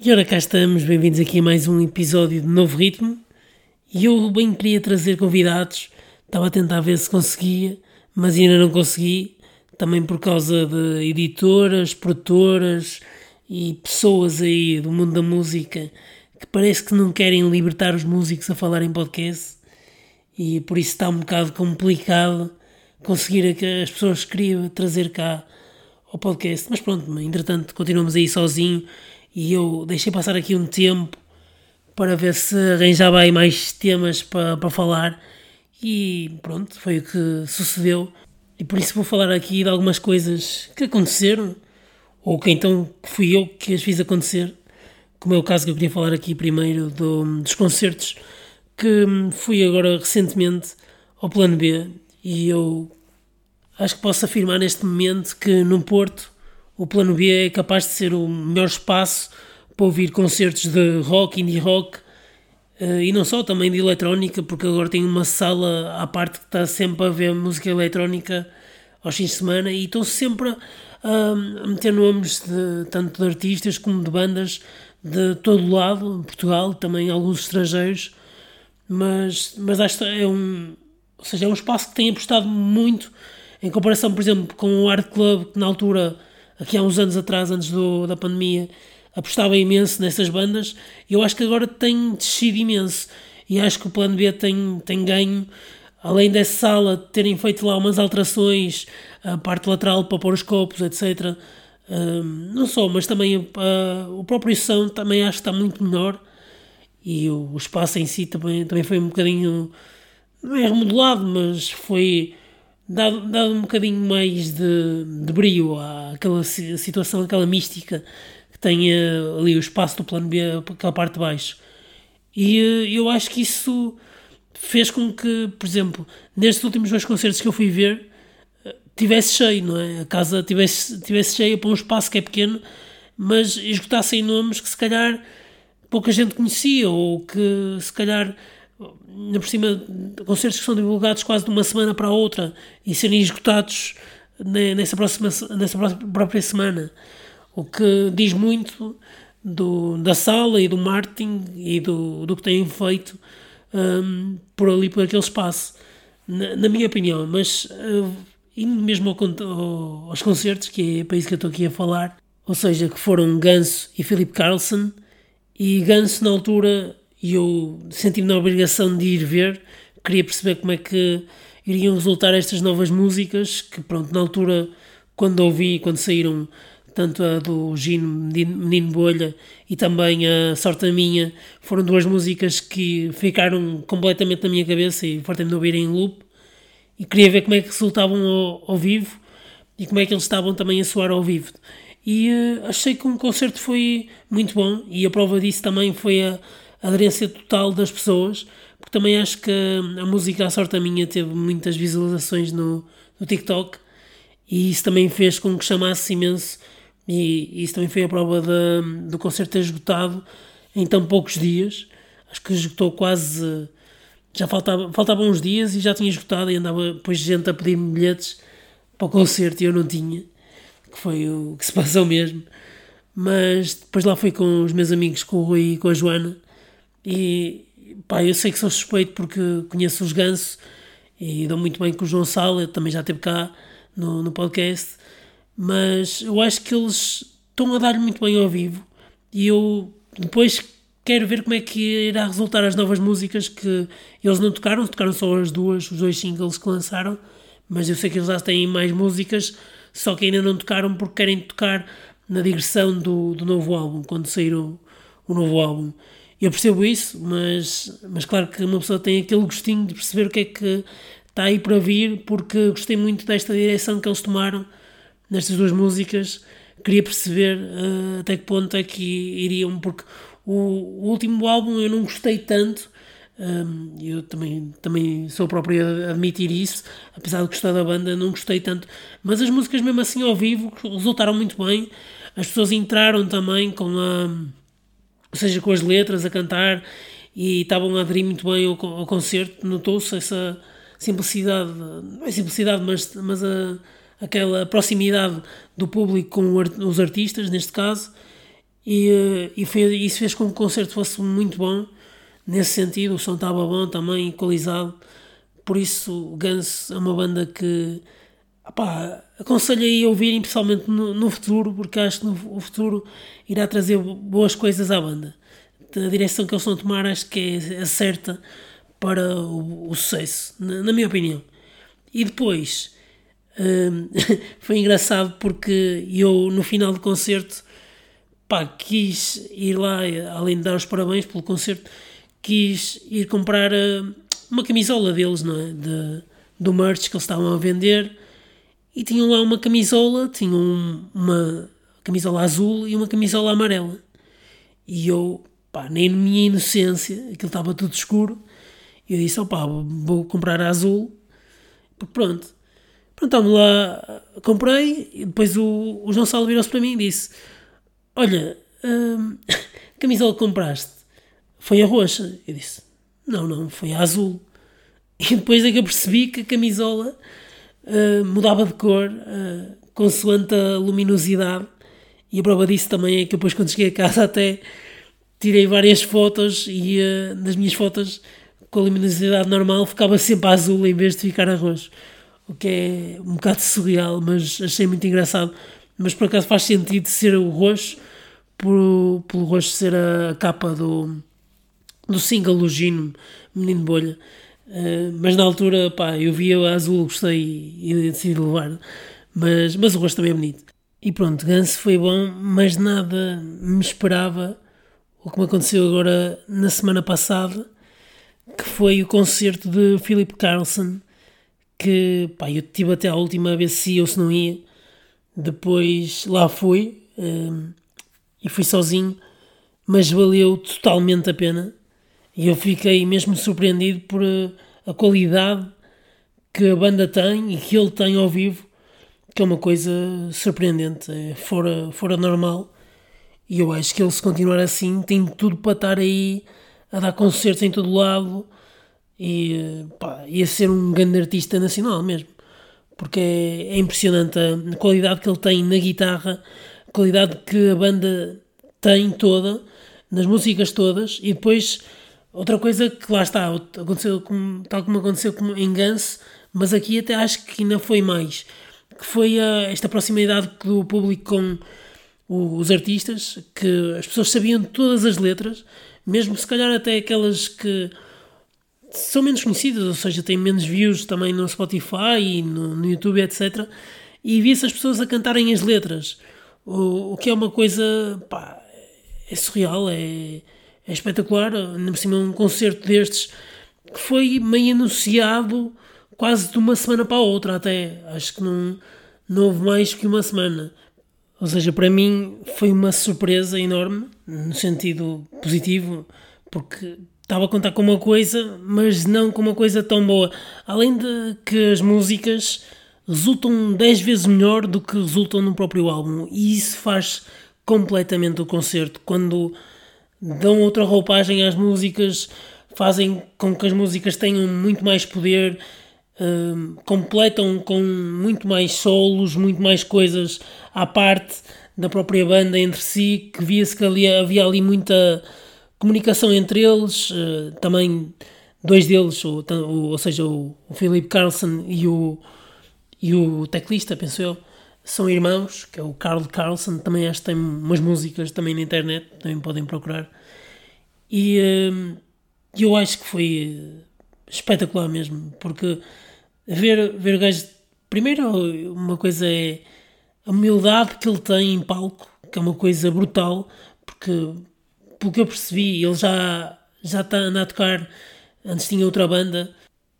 E ora cá estamos, bem-vindos aqui a mais um episódio de Novo Ritmo. E eu bem queria trazer convidados, estava a tentar ver se conseguia, mas ainda não consegui, também por causa de editoras, produtoras e pessoas aí do mundo da música que parece que não querem libertar os músicos a falar em podcast e por isso está um bocado complicado conseguir que as pessoas queriam trazer cá ao podcast. Mas pronto, entretanto continuamos aí sozinho e eu deixei passar aqui um tempo para ver se arranjava aí mais temas para, para falar e pronto, foi o que sucedeu. E por isso vou falar aqui de algumas coisas que aconteceram, ou que então fui eu que as fiz acontecer, como é o caso que eu queria falar aqui primeiro do, dos concertos, que fui agora recentemente ao Plano B e eu acho que posso afirmar neste momento que no Porto o plano B é capaz de ser o melhor espaço para ouvir concertos de rock, indie rock uh, e não só, também de eletrónica, porque agora tem uma sala à parte que está sempre a ver música eletrónica aos fins de semana e estão sempre a, a meter nomes de, tanto de artistas como de bandas de todo o lado, Portugal, também alguns estrangeiros, mas, mas acho que é um, ou seja, é um espaço que tem apostado muito em comparação, por exemplo, com o Art Club, que na altura aqui há uns anos atrás, antes do, da pandemia, apostava imenso nessas bandas, eu acho que agora tem descido imenso. E acho que o plano B tem, tem ganho, além dessa sala terem feito lá umas alterações, a parte lateral para pôr os copos, etc. Um, não só, mas também uh, o próprio som também acho que está muito melhor. E o, o espaço em si também, também foi um bocadinho, não é remodelado, mas foi dado, dado um bocadinho mais de, de brilho àquela situação, aquela mística que tem uh, ali o espaço do plano B, aquela parte de baixo. E uh, eu acho que isso fez com que, por exemplo, nestes últimos dois concertos que eu fui ver, uh, tivesse cheio, não é? A casa tivesse, tivesse cheia para um espaço que é pequeno, mas esgotassem nomes que se calhar pouca gente conhecia ou que se calhar na por cima, concertos que são divulgados quase de uma semana para a outra e serem esgotados nessa, próxima, nessa própria semana. O que diz muito do, da sala e do marketing e do, do que têm feito um, por ali, por aquele espaço, na, na minha opinião. Mas uh, indo mesmo ao, ao, aos concertos, que é para isso que eu estou aqui a falar, ou seja, que foram Ganso e Philip Carlson, e Ganso na altura e eu senti-me na obrigação de ir ver, queria perceber como é que iriam resultar estas novas músicas, que pronto, na altura, quando ouvi, quando saíram tanto a do Gino Menino Bolha e também a Sorte Minha, foram duas músicas que ficaram completamente na minha cabeça e fartei-me de ouvir em loop e queria ver como é que resultavam ao, ao, vivo e como é que eles estavam também a soar ao vivo. E uh, achei que um concerto foi muito bom e a prova disso também foi a aderência total das pessoas, porque também acho que a música A Sorte a Minha teve muitas visualizações no, no TikTok e isso também fez com que chamasse imenso e isso também foi a prova do concerto ter esgotado em tão poucos dias. Acho que esgotou quase. Já faltava, faltavam uns dias e já tinha esgotado e andava depois gente a pedir bilhetes para o concerto e eu não tinha, que foi o que se passou mesmo. Mas depois lá fui com os meus amigos, com o Rui e com a Joana, e pá, eu sei que sou suspeito porque conheço os Ganso e dou muito bem com o João Sala, também já esteve cá no, no podcast, mas eu acho que eles estão a dar muito bem ao vivo e eu depois quero ver como é que irá resultar as novas músicas que eles não tocaram, tocaram só as duas, os dois singles que lançaram, mas eu sei que eles já têm mais músicas, só que ainda não tocaram porque querem tocar na digressão do, do novo álbum, quando sair o, o novo álbum. Eu percebo isso, mas, mas claro que uma pessoa tem aquele gostinho de perceber o que é que está aí para vir, porque gostei muito desta direção que eles tomaram nestas duas músicas. Queria perceber uh, até que ponto é que iriam, porque o, o último álbum eu não gostei tanto. Um, eu também, também sou próprio a admitir isso, apesar de gostar da banda, não gostei tanto. Mas as músicas, mesmo assim, ao vivo, resultaram muito bem. As pessoas entraram também com a seja, com as letras a cantar e estavam a aderir muito bem ao, ao concerto, notou-se essa simplicidade, não é simplicidade, mas, mas a, aquela proximidade do público com os artistas, neste caso, E, e fez, isso fez com que o concerto fosse muito bom nesse sentido. O som estava bom também, equalizado. Por isso, Guns é uma banda que aconselho aí a ouvirem, principalmente no, no, futuro, porque acho que no, o futuro irá trazer boas coisas à banda. A direção que eles estão a tomar acho que é a certa para o, o sucesso, na, na, minha opinião. E depois hum, foi engraçado porque eu no final do concerto pá, quis ir lá, além de dar os parabéns pelo concerto, quis ir comprar uh, uma camisola deles, não é? De, do merch que eles estavam a vender e tinham lá uma camisola, tinham uma camisola azul e uma camisola amarela. E eu, pá, nem na minha inocência, aquilo estava tudo escuro, eu disse, opá, vou comprar a azul, porque pronto. Pronto, estamos lá, comprei, e depois o, o João Salo virou-se para mim e disse, olha, hum, a camisola que compraste foi a roxa. Eu disse, não, não, foi a azul. E depois é que eu percebi que a camisola uh, mudava de cor uh, consoante a luminosidade. E a prova disso também é que depois quando cheguei a casa até tirei várias fotos e uh, nas minhas fotos com a luminosidade normal ficava sempre azul em vez de ficar a roxo. O que é um bocado surreal, mas achei muito engraçado. Mas por acaso faz sentido ser o roxo, por, pelo roxo ser a capa do, do single Gino, Menino Bolha. Uh, mas na altura, pá, eu via a azul, gostei e, decidi levar. Mas, mas o rosto também é bonito. E pronto, Ganso foi bom, mas nada me esperava o que me aconteceu agora na semana passada, que foi o concerto de Philip Carlson, que pá, eu tive até a última vez se ia ou se não ia. Depois lá fui uh, e fui sozinho, mas valeu totalmente a pena. E eu fiquei mesmo surpreendido por eh, a qualidade que a banda tem e que ele tem ao vivo, que é uma coisa surpreendente, é fora, fora normal. E eu acho que ele, se continuar assim, tem tudo para estar aí a dar concertos em todo lado e eh, pá, ia ser um grande artista nacional mesmo. Porque é, é impressionante a qualidade que ele tem na guitarra, a qualidade que a banda tem toda, nas músicas todas, e depois Outra coisa que lá está, aconteceu como, tal como aconteceu com, Guns, mas aqui até acho que ainda foi mais, que foi a, esta proximidade do público com o, os artistas, que as pessoas sabiam todas as letras, mesmo se calhar até aquelas que são menos conhecidas, ou seja, têm menos views também no Spotify e no, no YouTube, etc. E via-se as pessoas a cantarem as letras, o, o que é uma coisa, pá, é surreal, é é espetacular, ainda por cima um concerto destes que foi meio anunciado quase de uma semana para a outra até, acho que não, não houve mais que uma semana. Ou seja, para mim foi uma surpresa enorme, no sentido positivo, porque estava a contar com uma coisa, mas não com uma coisa tão boa. Além de que as músicas resultam 10 vezes melhor do que resultam no próprio álbum, e isso faz completamente o concerto. Quando dão outra roupagem às músicas, fazem com que as músicas tenham muito mais poder, uh, completam com muito mais solos, muito mais coisas à parte da própria banda entre si, que via-se que ali, havia ali muita comunicação entre eles, uh, também dois deles, ou, ou seja, o, o Philip Carlson e o, e o teclista, penso eu, são irmãos, que é o Carl Carlson, também acho que tem umas músicas também na internet, também podem procurar. E hum, eu acho que foi espetacular mesmo, porque ver, ver o gajo. Primeiro, uma coisa é a humildade que ele tem em palco, que é uma coisa brutal, porque pelo que eu percebi, ele já, já está a tocar. Antes tinha outra banda,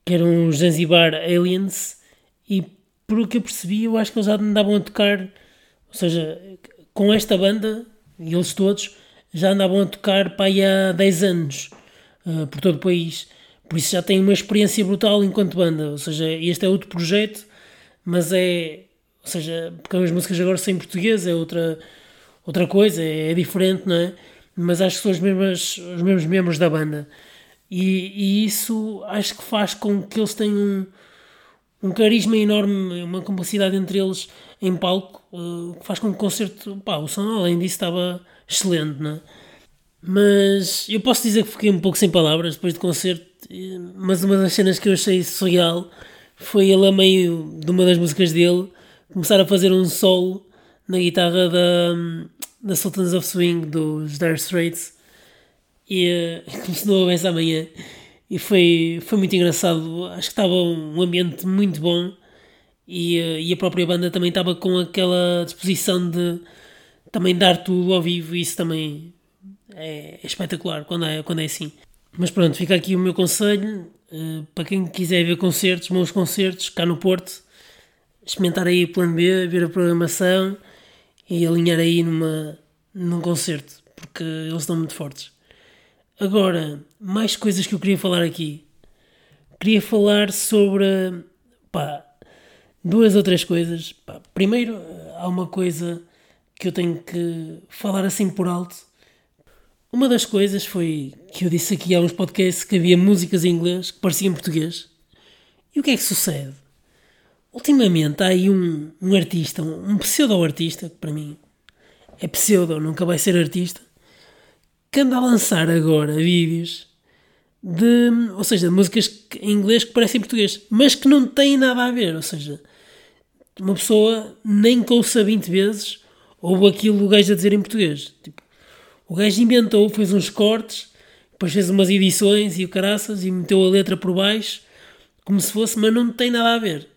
que eram os Zanzibar Aliens, e por o que eu percebi, eu acho que eles já andavam a tocar, ou seja, com esta banda, e eles todos, já andavam a tocar para aí há 10 anos, uh, por todo o país. Por isso já têm uma experiência brutal enquanto banda. Ou seja, este é outro projeto, mas é. Ou seja, porque as músicas agora são em português, é outra, outra coisa, é, é diferente, não é? Mas acho que são os mesmos, os mesmos membros da banda. E, e isso acho que faz com que eles tenham um carisma enorme, uma complicidade entre eles em palco, uh, que faz com que o concerto, pá, o som além disso estava excelente, não é? Mas eu posso dizer que fiquei um pouco sem palavras depois do concerto, mas uma das cenas que eu achei surreal foi ele a meio de uma das músicas dele começar a fazer um solo na guitarra da, da Sultans of Swing dos Dire Straits e uh, começou a essa amanhã e foi, foi muito engraçado. Acho que estava um ambiente muito bom e, uh, e a própria banda também estava com aquela disposição de também dar tudo ao vivo e isso também é, é espetacular quando é, quando é assim. Mas pronto, fica aqui o meu conselho uh, para quem quiser ver concertos, bons concertos, cá no Porto, experimentar aí o plano B, ver a programação e alinhar aí numa, num concerto, porque eles estão muito fortes. Agora, mais coisas que eu queria falar aqui. Queria falar sobre pá, duas ou três coisas. Pá, primeiro, há uma coisa que eu tenho que falar assim por alto. Uma das coisas foi que eu disse aqui há uns podcasts que havia músicas em inglês que pareciam português. E o que é que sucede? Ultimamente há aí um, um artista, um, um pseudo-artista, que para mim é pseudo, nunca vai ser artista, que anda a lançar agora vídeos de, ou seja, músicas em inglês que parecem português, mas que não têm nada a ver, ou seja, uma pessoa nem ouça 20 vezes ouve aquilo o gajo a dizer em português. Tipo, o gajo inventou, fez uns cortes, depois fez umas edições e o caraças e meteu a letra por baixo, como se fosse, mas não tem nada a ver.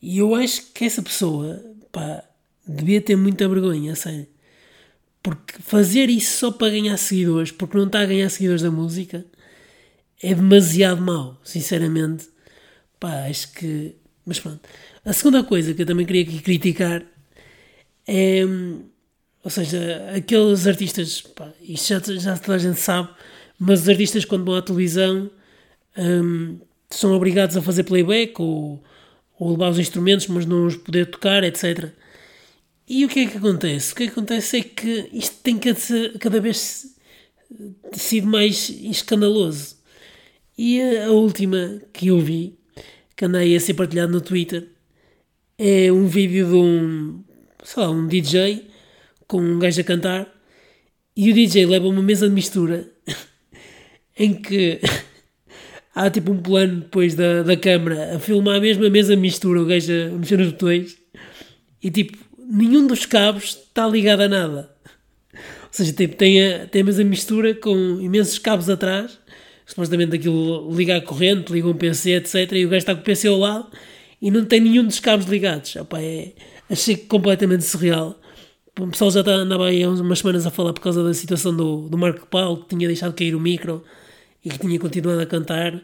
E eu acho que essa pessoa, pá, devia ter muita vergonha, sério. Porque fazer isso só para ganhar seguidores, porque não está a ganhar seguidores da música, é demasiado mau, sinceramente. Pá, acho que. Mas pronto. A segunda coisa que eu também queria aqui criticar é. Ou seja, aqueles artistas. Pá, isto já, já toda a gente sabe, mas os artistas, quando vão à televisão, hum, são obrigados a fazer playback ou, ou levar os instrumentos, mas não os poder tocar, etc. E o que é que acontece? O que, é que acontece é que isto tem cada vez sido mais escandaloso. E a, última que eu vi, que andei a ser partilhado no Twitter, é um vídeo de um, sei lá, um DJ com um gajo a cantar e o DJ leva uma mesa de mistura em que há tipo um plano depois da, da câmara a filmar a mesma mesa de mistura, o gajo a mexer nos botões e tipo nenhum dos cabos está ligado a nada. Ou seja, tem, tem, a, tem a mesma mistura com imensos cabos atrás, supostamente aquilo liga a corrente, liga um PC, etc. E o gajo está com o PC ao lado e não tem nenhum dos cabos ligados. Opa, é, achei completamente surreal. O pessoal já está, andava aí há umas semanas a falar por causa da situação do, do Marco Paulo, que tinha deixado cair o micro e que tinha continuado a cantar.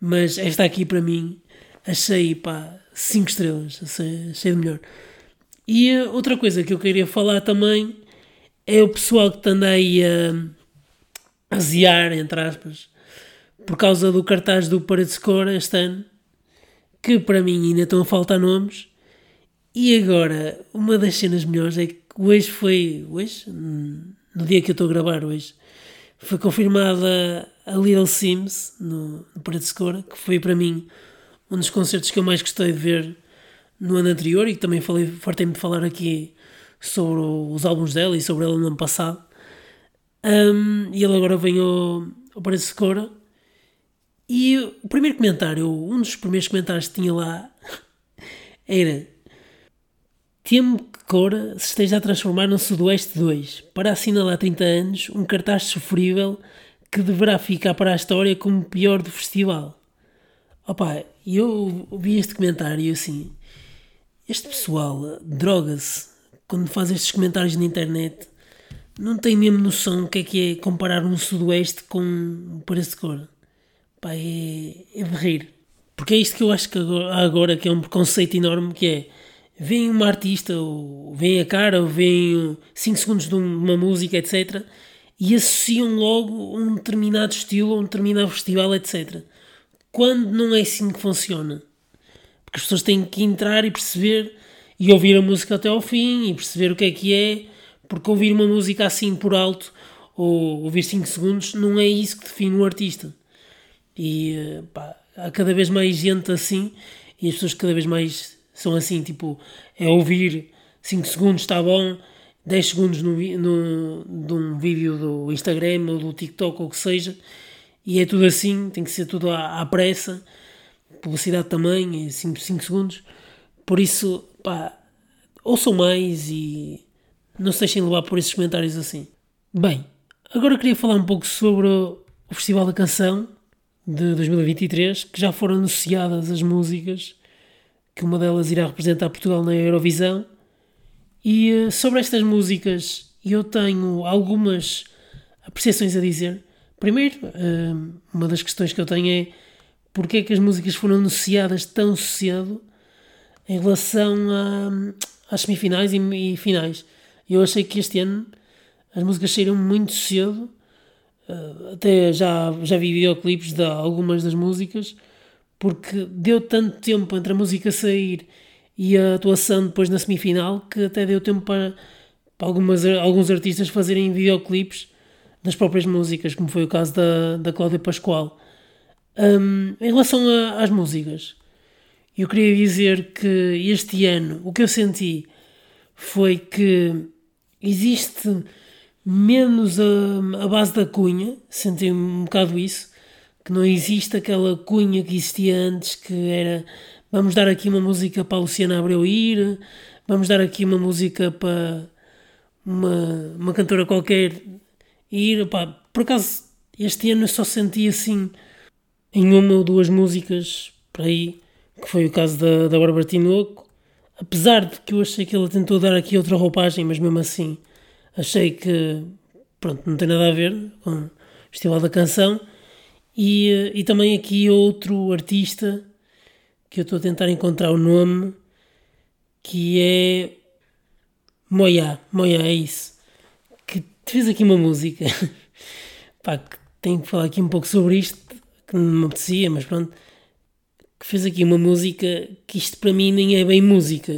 Mas esta aqui, para mim, achei, pá, 5 estrelas. Achei, achei de melhor. E outra coisa que eu queria falar também é o pessoal que anda aí a aziar, entre aspas, por causa do cartaz do Parade Score este ano, que para mim ainda estão a faltar nomes. E agora, uma das cenas melhores é que hoje foi, hoje, no dia que eu estou a gravar hoje, foi confirmada a Little Sims no, no Parade Score, que foi para mim um dos concertos que eu mais gostei de ver no ano anterior e que também falei, fartei-me de falar aqui sobre os álbuns dela e sobre ela no ano passado. Um, e ele agora vem ao, ao Parece Cora. E o primeiro comentário, um dos primeiros comentários que tinha lá era Temo que Cora se esteja a transformar no Sudoeste 2 para assinalar há 30 anos um cartaz sofrível que deverá ficar para a história como o pior do festival. Opa, eu vi este comentário assim este pessoal droga-se quando faz estes comentários na internet. Não tem mesmo noção o que é que é comparar um sudoeste com um preço de cor. Pá, é, é de rir. Porque é isto que eu acho que agora, agora que é um preconceito enorme que é vem uma artista, ou vem a cara, ou vem 5 segundos de uma música, etc. E associam logo um determinado estilo, um determinado festival, etc. Quando não é assim que funciona. Porque as pessoas têm que entrar e perceber e ouvir a música até ao fim e perceber o que é que é, porque ouvir uma música assim por alto ou ouvir 5 segundos não é isso que define um artista. E eh, pá, há cada vez mais gente assim e as pessoas cada vez mais são assim, tipo, é ouvir 5 segundos está bom, 10 segundos no, no, de um vídeo do Instagram ou do TikTok ou o que seja, e é tudo assim, tem que ser tudo à, à pressa, publicidade também, é 5, 5 segundos, por isso, pá, ouçam mais e não se deixem levar por esses comentários assim. Bem, agora queria falar um pouco sobre o Festival da Canção de 2023, que já foram anunciadas as músicas, que uma delas irá representar Portugal na Eurovisão e uh, sobre estas músicas eu tenho algumas apreciações a dizer. Primeiro, uh, uma das questões que eu tenho é porque é que as músicas foram anunciadas tão cedo em relação a, às semifinais e, e, finais. Eu achei que este ano as músicas saíram muito cedo, uh, até já, já vi videoclipes de algumas das músicas, porque deu tanto tempo entre a música sair e a atuação depois na semifinal que até deu tempo para, para algumas, alguns artistas fazerem videoclipes das próprias músicas, como foi o caso da, da Cláudia Pascoal. Um, em relação a, às músicas, eu queria dizer que este ano o que eu senti foi que existe menos a, a base da cunha, senti um bocado isso, que não existe aquela cunha que existia antes, que era vamos dar aqui uma música para a Luciana Abreu ir, vamos dar aqui uma música para uma, uma cantora qualquer ir. Pá, por acaso, este ano eu só senti assim em uma ou duas músicas por aí, que foi o caso da, da Bárbara Tinoco. Apesar de que eu achei que ela tentou dar aqui outra roupagem, mas mesmo assim achei que pronto, não tem nada a ver com o Festival da Canção. E, e também aqui outro artista que eu estou a tentar encontrar o nome, que é Moya, Moya é isso, que fez aqui uma música, pá, que tenho que falar aqui um pouco sobre isto, que me apetecia, mas pronto, que fez aqui uma música que isto para mim nem é bem música,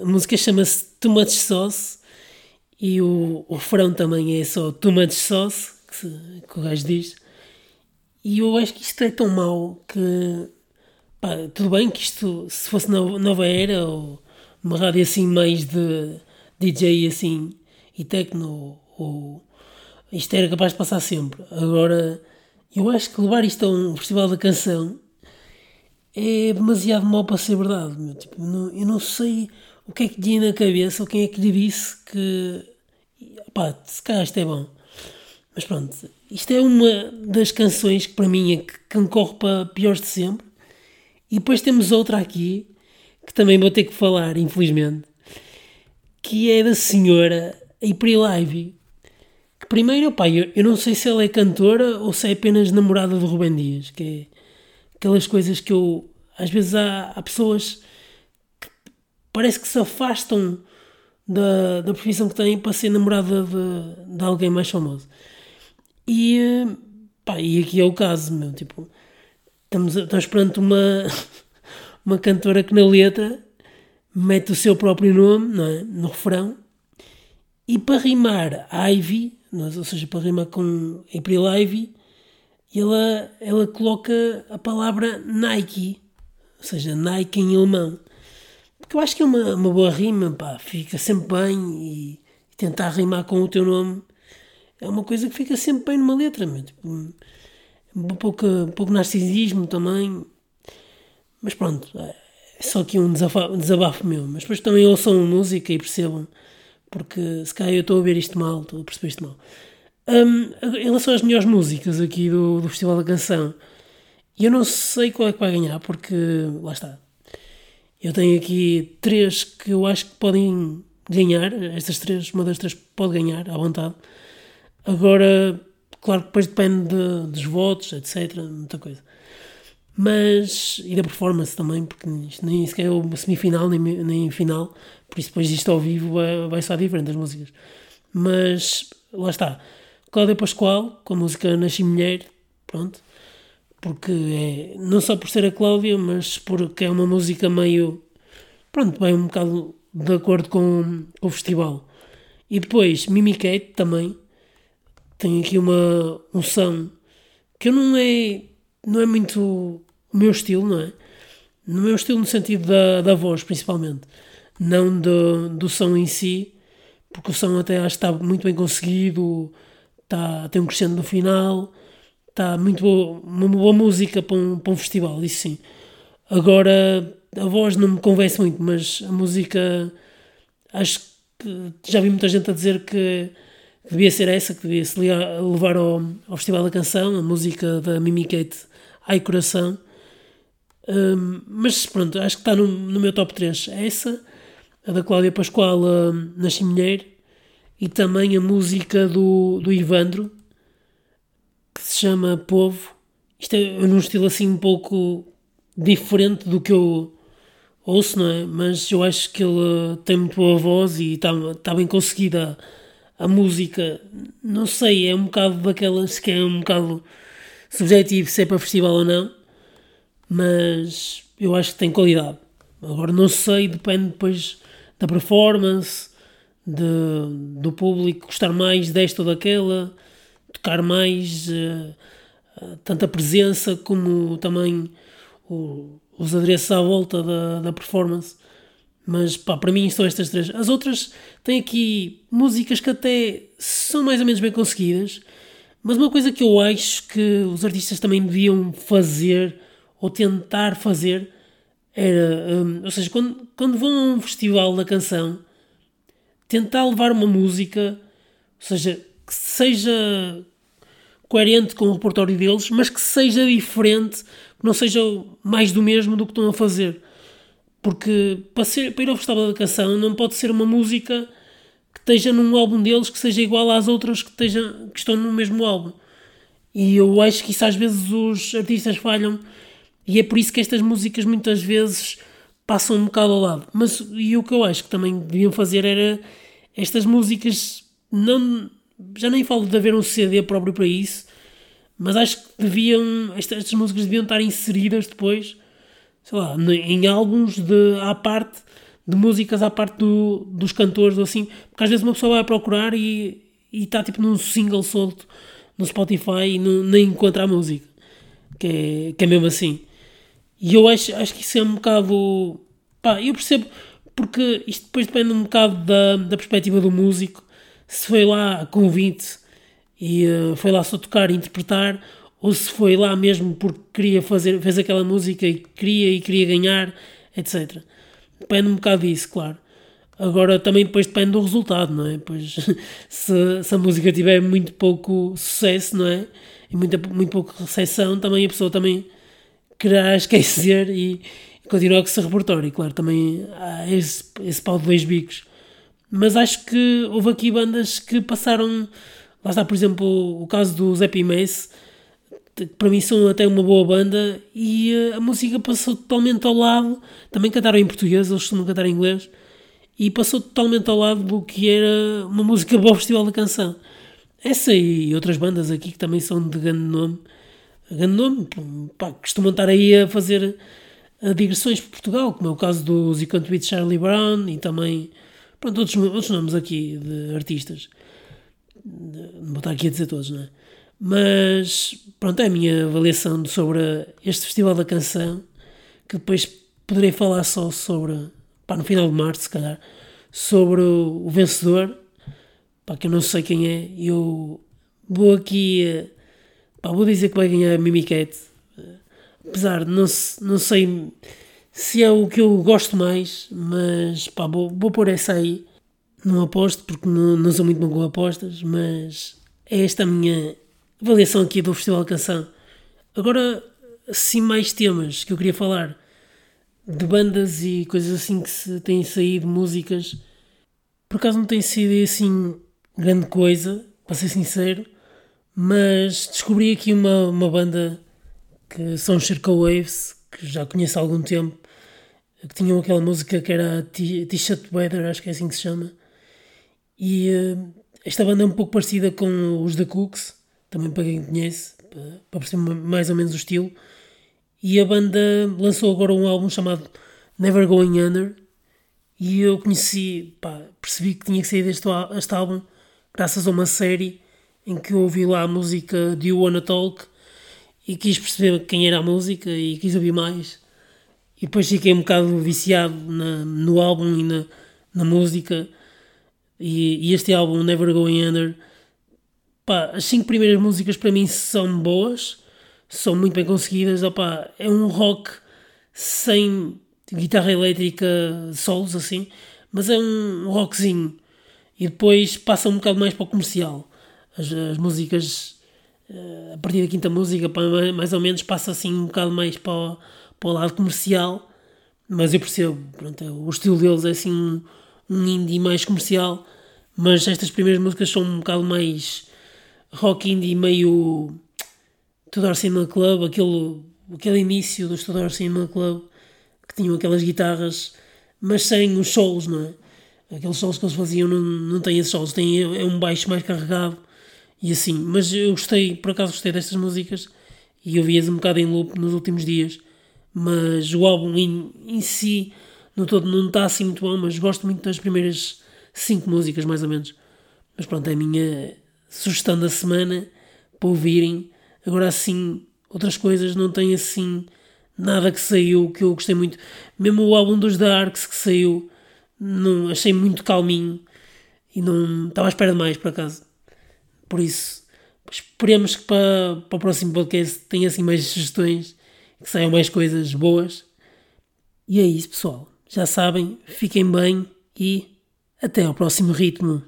a música chama-se Too Much Sauce e o, o refrão também é só Too Much Sauce, que, que o gajo diz, e eu acho que isto é tão mau que Pá, tudo bem que isto, se fosse nova era ou uma rádio assim mais de DJ assim e techno, ou isto era capaz de passar sempre. Agora, eu acho que levar isto a um festival da canção é demasiado mau para ser verdade. Meu. Tipo, não, eu não sei o que é que tinha na cabeça ou quem é que lhe disse que pá, se calhar isto é bom. Mas pronto, isto é uma das canções que para mim é que concorre para piores de sempre. E depois temos outra aqui, que também vou ter que falar, infelizmente, que é da senhora April Ivy. Primeiro, pá, eu, eu não sei se ela é cantora ou se é apenas namorada do Rubem Dias, que é aquelas coisas que eu. Às vezes há, há pessoas que parece que se afastam da, da profissão que têm para ser namorada de, de alguém mais famoso. E, pá, e aqui é o caso, meu, tipo Estamos, estamos perante uma, uma cantora que na letra mete o seu próprio nome não é? no refrão e para rimar Ivy, é? ou seja, para rimar com April Ivy, ela, ela coloca a palavra Nike, ou seja, Nike em alemão. Porque eu acho que é uma, uma boa rima, pá, fica sempre bem e, e, tentar rimar com o teu nome é uma coisa que fica sempre bem numa letra. Meu, tipo, um pouco, um pouco narcisismo também. Mas pronto, é só aqui um desabafo, um desabafo meu. Mas depois também ouçam música e percebam, porque se calhar eu estou a ver isto mal, estou a perceber isto mal. Um, em relação às melhores músicas aqui do, do Festival da Canção, eu não sei qual é que vai ganhar, porque lá está. Eu tenho aqui três que eu acho que podem ganhar. Estas três, uma das três pode ganhar à vontade. Agora Claro que depois depende de, dos votos, etc. Muita coisa. Mas. e da performance também, porque isto nem sequer é uma semifinal nem, nem final, por isso depois disto ao vivo vai, vai estar diferente as músicas. Mas lá está. Cláudia Pascoal, com a música Nasci Mulher, pronto. Porque é. não só por ser a Cláudia, mas porque é uma música meio. pronto, vai um bocado de acordo com, com o festival. E depois Mimi Kate também, tem aqui uma um som que não é não é muito o meu estilo, não é? No meu estilo no sentido da, da voz, principalmente. Não do, do som em si, porque o som até acho que está muito bem conseguido, está, tem um crescendo no final, está muito boa, uma boa música para um, para um festival, isso sim. Agora, a voz não me convence muito, mas a música, acho que já vi muita gente a dizer que devia ser essa, que devia se levar ao, ao Festival da Canção, a música da Mimi Kate Ai Coração. Um, mas pronto, acho que está no, no meu top 3. Essa, a da Cláudia Pascoal um, na e também a música do, do Ivandro que se chama Povo. Isto é num estilo assim um pouco diferente do que eu ouço, não é? Mas eu acho que ele tem muito boa voz e está, está bem conseguida a música. Não sei, é um bocado daquelas que é um bocado subjetivo se é para festival ou não, mas eu acho que tem qualidade. Agora não sei, depende depois da performance, de, do público gostar mais desta ou daquela, tocar mais uh, tanta presença como também o, os adereços à volta da, da performance. Mas pá, para mim são estas três. As outras têm aqui músicas que até são mais ou menos bem conseguidas, mas uma coisa que eu acho que os artistas também deviam fazer ou tentar fazer era, um, ou seja, quando, quando vão a um festival da canção, tentar levar uma música, ou seja, que seja coerente com o repertório deles, mas que seja diferente, que não seja mais do mesmo do que estão a fazer. Porque para, ser, para ir ao Festival da Canção não pode ser uma música que esteja num álbum deles que seja igual às outras que, esteja, que estão no mesmo álbum. E eu acho que isso às vezes os artistas falham e é por isso que estas músicas muitas vezes passam um bocado ao lado. Mas e o que eu acho que também deviam fazer era estas músicas não já nem falo de haver um CD próprio para isso, mas acho que deviam estas, estas músicas deviam estar inseridas depois, sei lá, em álbuns de à parte de músicas à parte do, dos cantores ou assim, porque às vezes uma pessoa vai procurar e está tipo num single solto no Spotify e não, nem encontra a música, que é, que é mesmo assim. E eu acho, acho que isso é um bocado. Pá, eu percebo, porque isto depois depende um bocado da, da perspectiva do músico, se foi lá convite e uh, foi lá só tocar e interpretar, ou se foi lá mesmo porque queria fazer, fez aquela música e queria e queria ganhar, etc. Depende um bocado disso, claro. Agora também depois depende do resultado, não é? Pois se, se a música tiver muito pouco sucesso, não é? E muita, muito pouca recepção, também a pessoa também quererá esquecer e, e continuar com esse repertório. Claro, também há esse, esse pau de dois bicos. Mas acho que houve aqui bandas que passaram. Lá está, por exemplo, o caso do Zé Mace, para mim são até uma boa banda, e eh, a música passou totalmente ao lado. Também cantaram em português, eles costumam cantar em inglês, e passou totalmente ao lado do que era uma música para o Festival da Canção. Essa e outras bandas aqui que também são de grande nome grande nome, pá, costumam estar aí a fazer digressões por Portugal, como é o caso do Ziconto with Charlie Brown e também pronto, outros, outros nomes aqui de artistas. Não vou estar aqui a dizer todos, não é? Mas pronto, é a minha avaliação sobre este Festival da Canção, que depois poderei falar só sobre, pá, no final de março, se calhar, sobre o, o vencedor, pá, que eu não sei quem é, eu vou aqui Pá, vou dizer que vai ganhar a Mimicat. Apesar de não, não sei se é o que eu gosto mais, mas pá, vou, vou pôr essa aí. Não aposto porque não, não sou muito bom com apostas, mas é esta a minha avaliação aqui do Festival de Canção. Agora, sim, mais temas que eu queria falar de bandas e coisas assim que se têm saído, músicas. Por acaso não tem sido assim grande coisa, para ser sincero. Mas descobri aqui uma, uma banda que são os Circle Waves, que já conheço há algum tempo, que tinham aquela música que era T-shirt Weather, acho que é assim que se chama. E uh, esta banda é um pouco parecida com os The Cooks, também para quem conhece, para, perceber mais ou menos o estilo. E a banda lançou agora um álbum chamado Never Going Under. E eu conheci, pá, percebi que tinha que sair deste este álbum graças a uma série em que ouvi lá a música de You Wanna Talk e quis perceber quem era a música e quis ouvir mais. E depois fiquei um bocado viciado na, no álbum e na, na música. E, e este álbum, Never Going Under, pá, as cinco primeiras músicas para mim são boas, são muito bem conseguidas. Opa, é um rock sem guitarra elétrica, solos assim, mas é um rockzinho. E depois passa um bocado mais para o comercial. As, as músicas, eh, a partir da quinta música, mais ou menos, passa assim um bocado mais para o, para o lado comercial. Mas eu percebo, pronto, o estilo deles é assim um, um indie mais comercial. Mas estas primeiras músicas são um bocado mais rock indie, meio Tudor Cinema Club, aquele, aquele início do Tudor Cinema Club que tinham aquelas guitarras, mas sem os solos, não é? Aqueles solos que eles faziam não, não têm esses solos, tem, é um baixo mais carregado e assim. Mas eu gostei, por acaso gostei destas músicas e ouvi-as um bocado em loop nos últimos dias. Mas o álbum em, em si, no todo, não está assim muito bom, mas gosto muito das primeiras cinco músicas, mais ou menos. Mas pronto, é a minha sugestão da semana para ouvirem. Agora assim, outras coisas não têm assim nada que saiu que eu gostei muito. Mesmo o álbum dos Darks que saiu, não, achei muito calminho e não estava à espera de mais, por acaso. Por isso, esperemos que para, para o próximo podcast tenha assim mais sugestões, que saiam mais coisas boas. E é isso, pessoal. Já sabem, fiquem bem e até ao próximo ritmo.